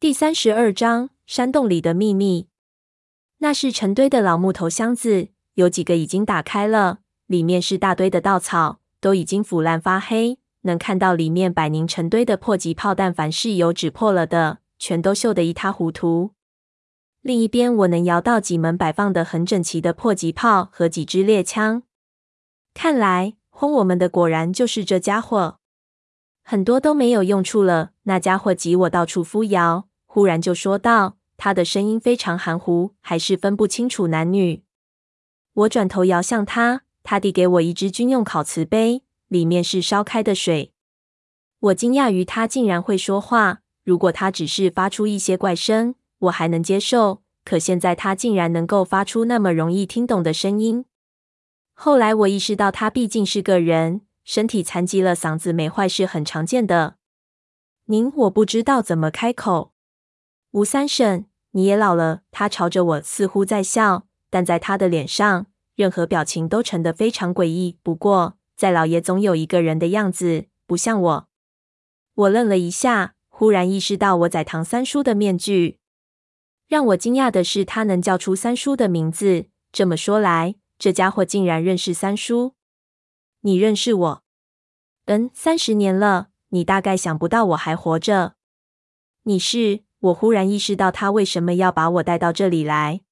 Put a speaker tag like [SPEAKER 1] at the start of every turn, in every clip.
[SPEAKER 1] 第三十二章山洞里的秘密。那是成堆的老木头箱子，有几个已经打开了，里面是大堆的稻草，都已经腐烂发黑。能看到里面摆凝成堆的迫击炮弹，凡是有纸破了的，全都锈得一塌糊涂。另一边，我能摇到几门摆放得很整齐的迫击炮和几支猎枪。看来轰我们的果然就是这家伙，很多都没有用处了。那家伙急我到处扶摇。忽然就说道：“他的声音非常含糊，还是分不清楚男女。”我转头摇向他，他递给我一只军用烤瓷杯，里面是烧开的水。我惊讶于他竟然会说话。如果他只是发出一些怪声，我还能接受。可现在他竟然能够发出那么容易听懂的声音。后来我意识到，他毕竟是个人，身体残疾了，嗓子没坏是很常见的。您，我不知道怎么开口。吴三婶，你也老了。他朝着我，似乎在笑，但在他的脸上，任何表情都沉得非常诡异。不过，在老爷总有一个人的样子，不像我。我愣了一下，忽然意识到我在唐三叔的面具。让我惊讶的是，他能叫出三叔的名字。这么说来，这家伙竟然认识三叔。你认识我？嗯，三十年了。你大概想不到我还活着。你是？我忽然意识到他为什么要把我带到这里来。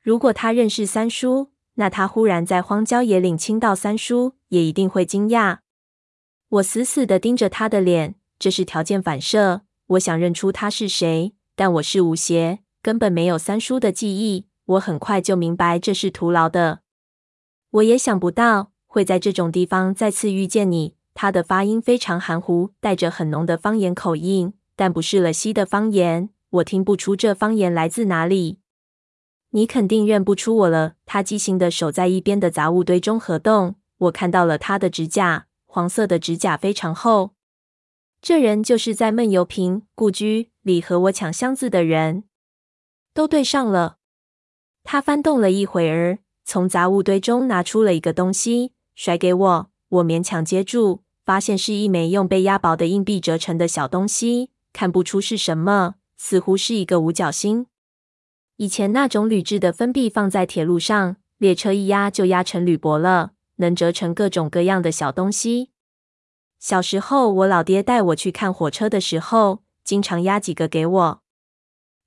[SPEAKER 1] 如果他认识三叔，那他忽然在荒郊野岭亲到三叔，也一定会惊讶。我死死地盯着他的脸，这是条件反射。我想认出他是谁，但我是吴邪，根本没有三叔的记忆。我很快就明白这是徒劳的。我也想不到会在这种地方再次遇见你。他的发音非常含糊，带着很浓的方言口音。但不是了西的方言，我听不出这方言来自哪里。你肯定认不出我了。他畸形的手在一边的杂物堆中合动，我看到了他的指甲，黄色的指甲非常厚。这人就是在闷油瓶故居里和我抢箱子的人，都对上了。他翻动了一会儿，从杂物堆中拿出了一个东西，甩给我。我勉强接住，发现是一枚用被压薄的硬币折成的小东西。看不出是什么，似乎是一个五角星。以前那种铝制的分币放在铁路上，列车一压就压成铝箔了，能折成各种各样的小东西。小时候，我老爹带我去看火车的时候，经常压几个给我。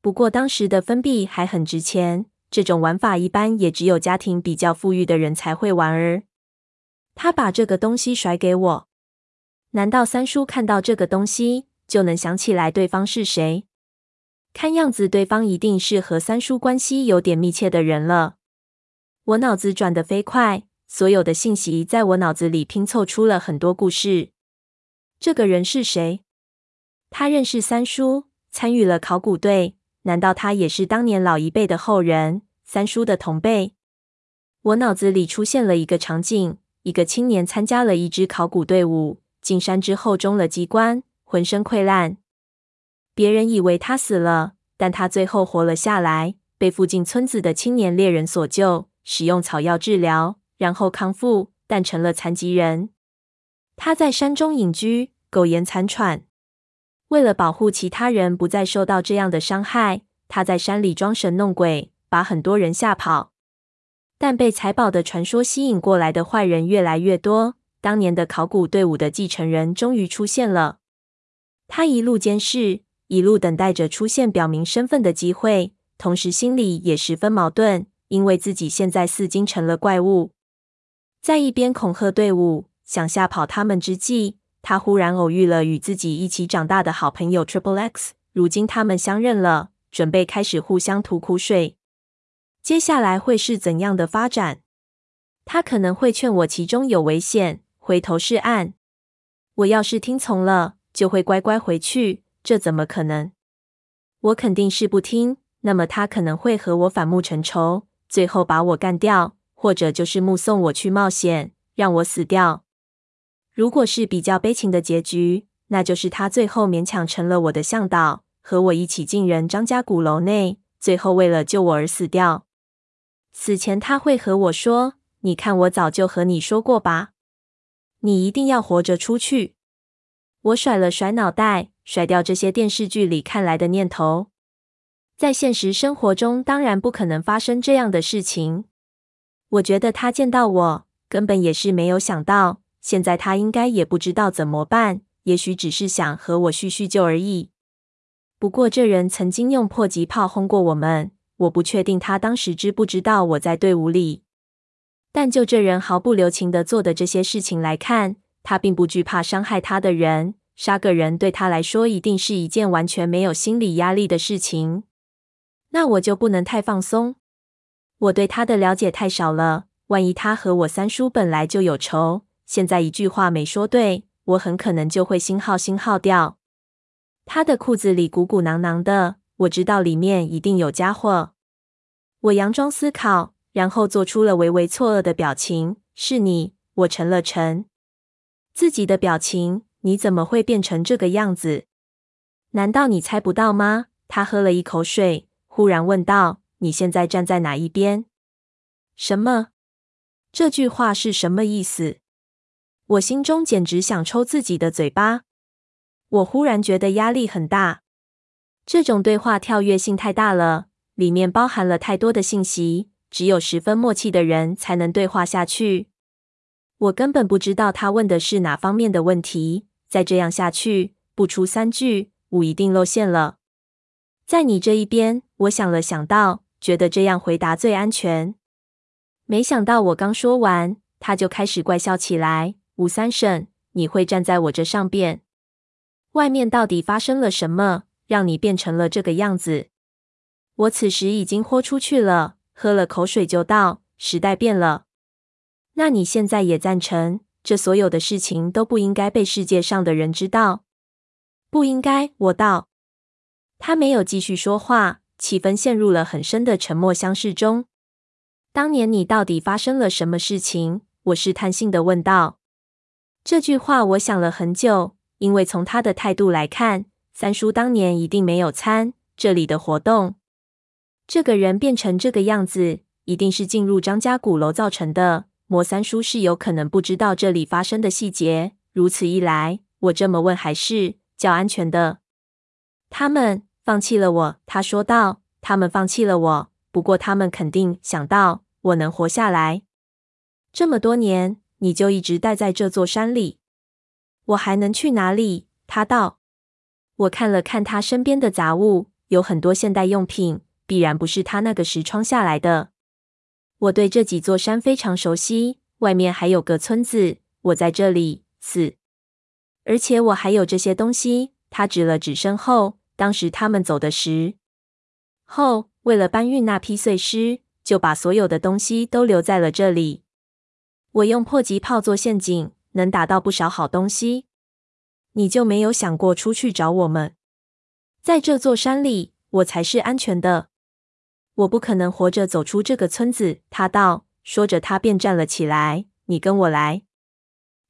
[SPEAKER 1] 不过当时的分币还很值钱，这种玩法一般也只有家庭比较富裕的人才会玩儿。他把这个东西甩给我，难道三叔看到这个东西，就能想起来对方是谁？看样子对方一定是和三叔关系有点密切的人了。我脑子转得飞快，所有的信息在我脑子里拼凑出了很多故事。这个人是谁？他认识三叔，参与了考古队。难道他也是当年老一辈的后人，三叔的同辈？我脑子里出现了一个场景：一个青年参加了一支考古队伍，进山之后中了机关。浑身溃烂，别人以为他死了，但他最后活了下来，被附近村子的青年猎人所救，使用草药治疗，然后康复，但成了残疾人。他在山中隐居，苟延残喘。为了保护其他人不再受到这样的伤害，他在山里装神弄鬼，把很多人吓跑。但被财宝的传说吸引过来的坏人越来越多，当年的考古队伍的继承人终于出现了。他一路监视，一路等待着出现表明身份的机会，同时心里也十分矛盾，因为自己现在似经成了怪物。在一边恐吓队伍，想吓跑他们之际，他忽然偶遇了与自己一起长大的好朋友 Triple X。如今他们相认了，准备开始互相吐苦水。接下来会是怎样的发展？他可能会劝我其中有危险，回头是岸。我要是听从了。就会乖乖回去，这怎么可能？我肯定是不听。那么他可能会和我反目成仇，最后把我干掉，或者就是目送我去冒险，让我死掉。如果是比较悲情的结局，那就是他最后勉强成了我的向导，和我一起进人张家鼓楼内，最后为了救我而死掉。死前他会和我说：“你看，我早就和你说过吧，你一定要活着出去。”我甩了甩脑袋，甩掉这些电视剧里看来的念头。在现实生活中，当然不可能发生这样的事情。我觉得他见到我，根本也是没有想到。现在他应该也不知道怎么办，也许只是想和我叙叙旧而已。不过这人曾经用迫击炮轰过我们，我不确定他当时知不知道我在队伍里。但就这人毫不留情地做的这些事情来看，他并不惧怕伤害他的人。杀个人对他来说一定是一件完全没有心理压力的事情。那我就不能太放松。我对他的了解太少了，万一他和我三叔本来就有仇，现在一句话没说对，我很可能就会心耗心耗掉。他的裤子里鼓鼓囊囊的，我知道里面一定有家伙。我佯装思考，然后做出了微微错愕的表情。是你？我沉了沉自己的表情。你怎么会变成这个样子？难道你猜不到吗？他喝了一口水，忽然问道：“你现在站在哪一边？”什么？这句话是什么意思？我心中简直想抽自己的嘴巴。我忽然觉得压力很大。这种对话跳跃性太大了，里面包含了太多的信息，只有十分默契的人才能对话下去。我根本不知道他问的是哪方面的问题。再这样下去，不出三句，我一定露馅了。在你这一边，我想了想到，觉得这样回答最安全。没想到我刚说完，他就开始怪笑起来。吴三省，你会站在我这上边？外面到底发生了什么，让你变成了这个样子？我此时已经豁出去了，喝了口水就道：时代变了。那你现在也赞成？这所有的事情都不应该被世界上的人知道，不应该。我道。他没有继续说话，气氛陷入了很深的沉默相视中。当年你到底发生了什么事情？我试探性的问道。这句话我想了很久，因为从他的态度来看，三叔当年一定没有参这里的活动。这个人变成这个样子，一定是进入张家鼓楼造成的。莫三叔是有可能不知道这里发生的细节，如此一来，我这么问还是较安全的。他们放弃了我，他说道。他们放弃了我，不过他们肯定想到我能活下来。这么多年，你就一直待在这座山里，我还能去哪里？他道。我看了看他身边的杂物，有很多现代用品，必然不是他那个时窗下来的。我对这几座山非常熟悉，外面还有个村子，我在这里死，而且我还有这些东西。他指了指身后，当时他们走的时候，为了搬运那批碎尸，就把所有的东西都留在了这里。我用迫击炮做陷阱，能打到不少好东西。你就没有想过出去找我们？在这座山里，我才是安全的。我不可能活着走出这个村子，他道。说着，他便站了起来。你跟我来。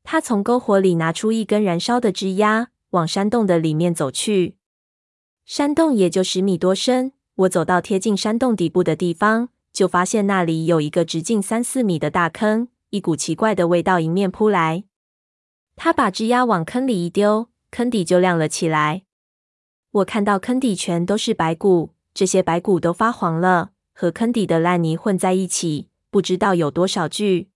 [SPEAKER 1] 他从篝火里拿出一根燃烧的枝桠，往山洞的里面走去。山洞也就十米多深。我走到贴近山洞底部的地方，就发现那里有一个直径三四米的大坑，一股奇怪的味道迎面扑来。他把枝桠往坑里一丢，坑底就亮了起来。我看到坑底全都是白骨。这些白骨都发黄了，和坑底的烂泥混在一起，不知道有多少具。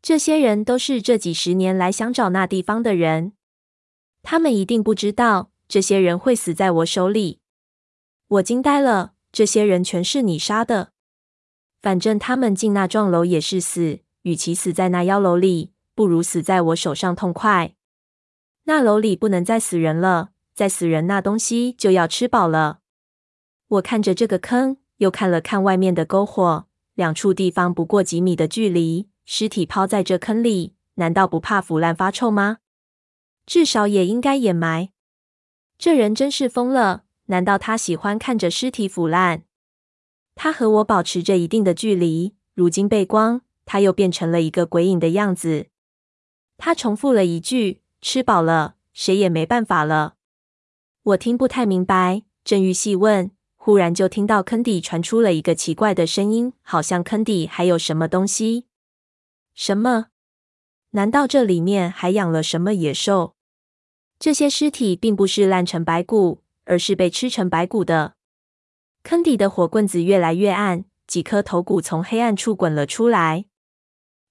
[SPEAKER 1] 这些人都是这几十年来想找那地方的人，他们一定不知道这些人会死在我手里。我惊呆了，这些人全是你杀的？反正他们进那幢楼也是死，与其死在那妖楼里，不如死在我手上痛快。那楼里不能再死人了，再死人那东西就要吃饱了。我看着这个坑，又看了看外面的篝火，两处地方不过几米的距离，尸体抛在这坑里，难道不怕腐烂发臭吗？至少也应该掩埋。这人真是疯了，难道他喜欢看着尸体腐烂？他和我保持着一定的距离，如今背光，他又变成了一个鬼影的样子。他重复了一句：“吃饱了，谁也没办法了。”我听不太明白，正欲细问。忽然就听到坑底传出了一个奇怪的声音，好像坑底还有什么东西。什么？难道这里面还养了什么野兽？这些尸体并不是烂成白骨，而是被吃成白骨的。坑底的火棍子越来越暗，几颗头骨从黑暗处滚了出来。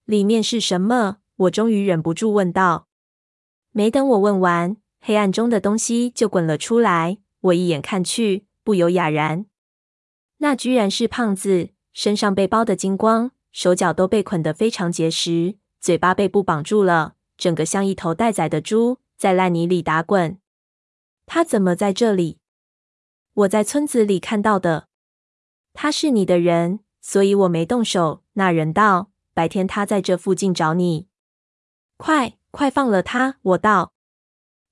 [SPEAKER 1] 里面是什么？我终于忍不住问道。没等我问完，黑暗中的东西就滚了出来。我一眼看去，不由哑然。那居然是胖子，身上被包的精光，手脚都被捆得非常结实，嘴巴被布绑住了，整个像一头待宰的猪，在烂泥里打滚。他怎么在这里？我在村子里看到的。他是你的人，所以我没动手。那人道：“白天他在这附近找你，快快放了他！”我道。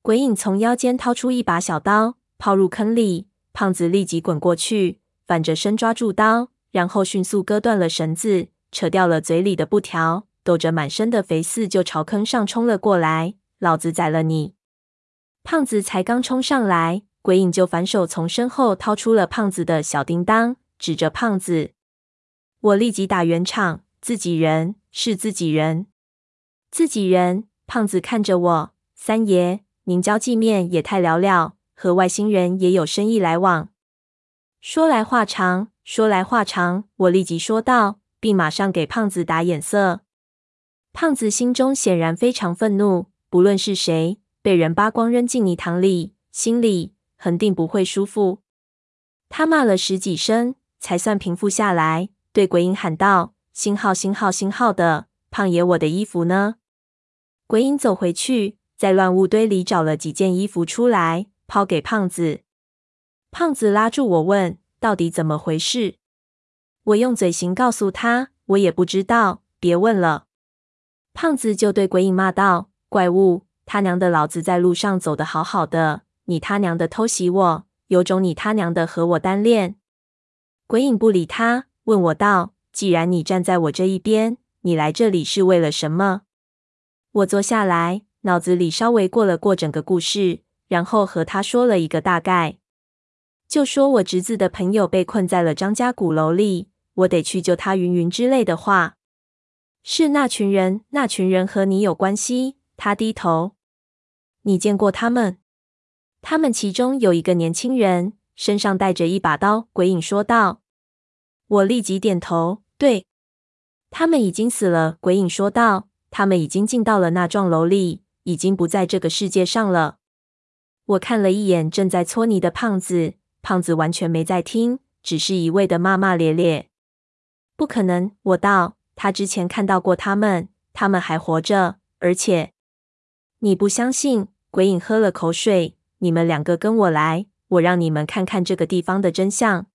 [SPEAKER 1] 鬼影从腰间掏出一把小刀，抛入坑里，胖子立即滚过去。反着身抓住刀，然后迅速割断了绳子，扯掉了嘴里的布条，抖着满身的肥涩就朝坑上冲了过来。老子宰了你！胖子才刚冲上来，鬼影就反手从身后掏出了胖子的小叮当，指着胖子。我立即打圆场：自己人是自己人，自己人。胖子看着我，三爷，您交际面也太寥寥，和外星人也有生意来往。说来话长，说来话长。我立即说道，并马上给胖子打眼色。胖子心中显然非常愤怒，不论是谁被人扒光扔进泥塘里，心里肯定不会舒服。他骂了十几声，才算平复下来，对鬼影喊道：“星号，星号，星号的胖爷，我的衣服呢？”鬼影走回去，在乱物堆里找了几件衣服出来，抛给胖子。胖子拉住我问：“到底怎么回事？”我用嘴型告诉他：“我也不知道，别问了。”胖子就对鬼影骂道：“怪物，他娘的，老子在路上走得好好的，你他娘的偷袭我，有种你他娘的和我单练！”鬼影不理他，问我道：“既然你站在我这一边，你来这里是为了什么？”我坐下来，脑子里稍微过了过整个故事，然后和他说了一个大概。就说我侄子的朋友被困在了张家鼓楼里，我得去救他，云云之类的话。是那群人，那群人和你有关系？他低头。你见过他们？他们其中有一个年轻人，身上带着一把刀。鬼影说道。我立即点头，对。他们已经死了。鬼影说道。他们已经进到了那幢楼里，已经不在这个世界上了。我看了一眼正在搓泥的胖子。胖子完全没在听，只是一味的骂骂咧咧。不可能，我道，他之前看到过他们，他们还活着，而且你不相信？鬼影喝了口水。你们两个跟我来，我让你们看看这个地方的真相。